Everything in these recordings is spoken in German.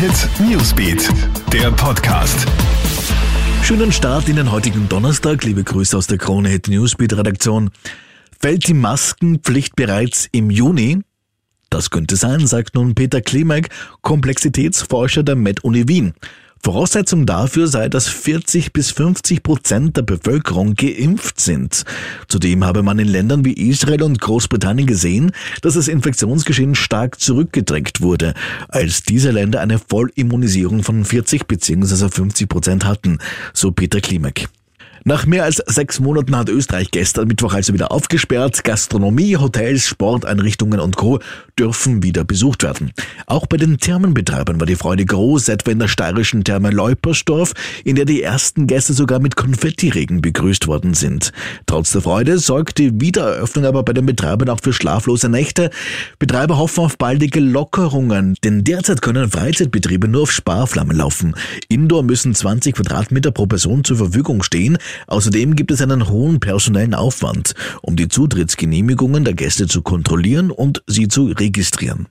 Hit Newsbeat, der Podcast. Schönen Start in den heutigen Donnerstag. Liebe Grüße aus der Krone Hit Newsbeat Redaktion. Fällt die Maskenpflicht bereits im Juni? Das könnte sein, sagt nun Peter Klimek, Komplexitätsforscher der Med-Uni Wien. Voraussetzung dafür sei, dass 40 bis 50 Prozent der Bevölkerung geimpft sind. Zudem habe man in Ländern wie Israel und Großbritannien gesehen, dass das Infektionsgeschehen stark zurückgedrängt wurde, als diese Länder eine Vollimmunisierung von 40 bzw. 50 Prozent hatten, so Peter Klimek. Nach mehr als sechs Monaten hat Österreich gestern Mittwoch also wieder aufgesperrt. Gastronomie, Hotels, Sporteinrichtungen und Co. dürfen wieder besucht werden. Auch bei den Thermenbetreibern war die Freude groß, etwa in der steirischen Therme Leupersdorf, in der die ersten Gäste sogar mit Konfettiregen begrüßt worden sind. Trotz der Freude sorgt die Wiedereröffnung aber bei den Betreibern auch für schlaflose Nächte. Betreiber hoffen auf baldige Lockerungen, denn derzeit können Freizeitbetriebe nur auf Sparflammen laufen. Indoor müssen 20 Quadratmeter pro Person zur Verfügung stehen. Außerdem gibt es einen hohen personellen Aufwand, um die Zutrittsgenehmigungen der Gäste zu kontrollieren und sie zu registrieren.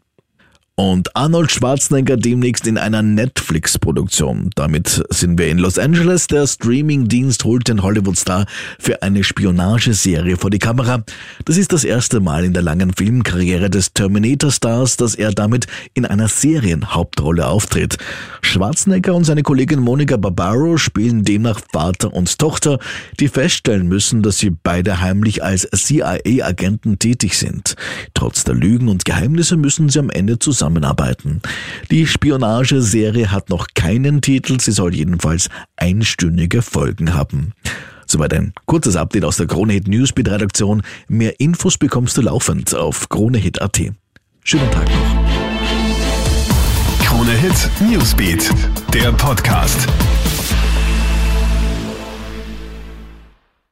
Und Arnold Schwarzenegger demnächst in einer Netflix-Produktion. Damit sind wir in Los Angeles. Der Streaming-Dienst holt den Hollywood-Star für eine Spionageserie vor die Kamera. Das ist das erste Mal in der langen Filmkarriere des Terminator-Stars, dass er damit in einer Serienhauptrolle auftritt. Schwarzenegger und seine Kollegin Monica Barbaro spielen demnach Vater und Tochter, die feststellen müssen, dass sie beide heimlich als CIA-Agenten tätig sind. Trotz der Lügen und Geheimnisse müssen sie am Ende zusammen zusammenarbeiten. Die Spionageserie hat noch keinen Titel, sie soll jedenfalls einstündige Folgen haben. Soweit ein kurzes Update aus der Kronehit Newsbeat Redaktion. Mehr Infos bekommst du laufend auf kronehit.at. Schönen Tag noch. Krone Hit Newsbeat, der Podcast.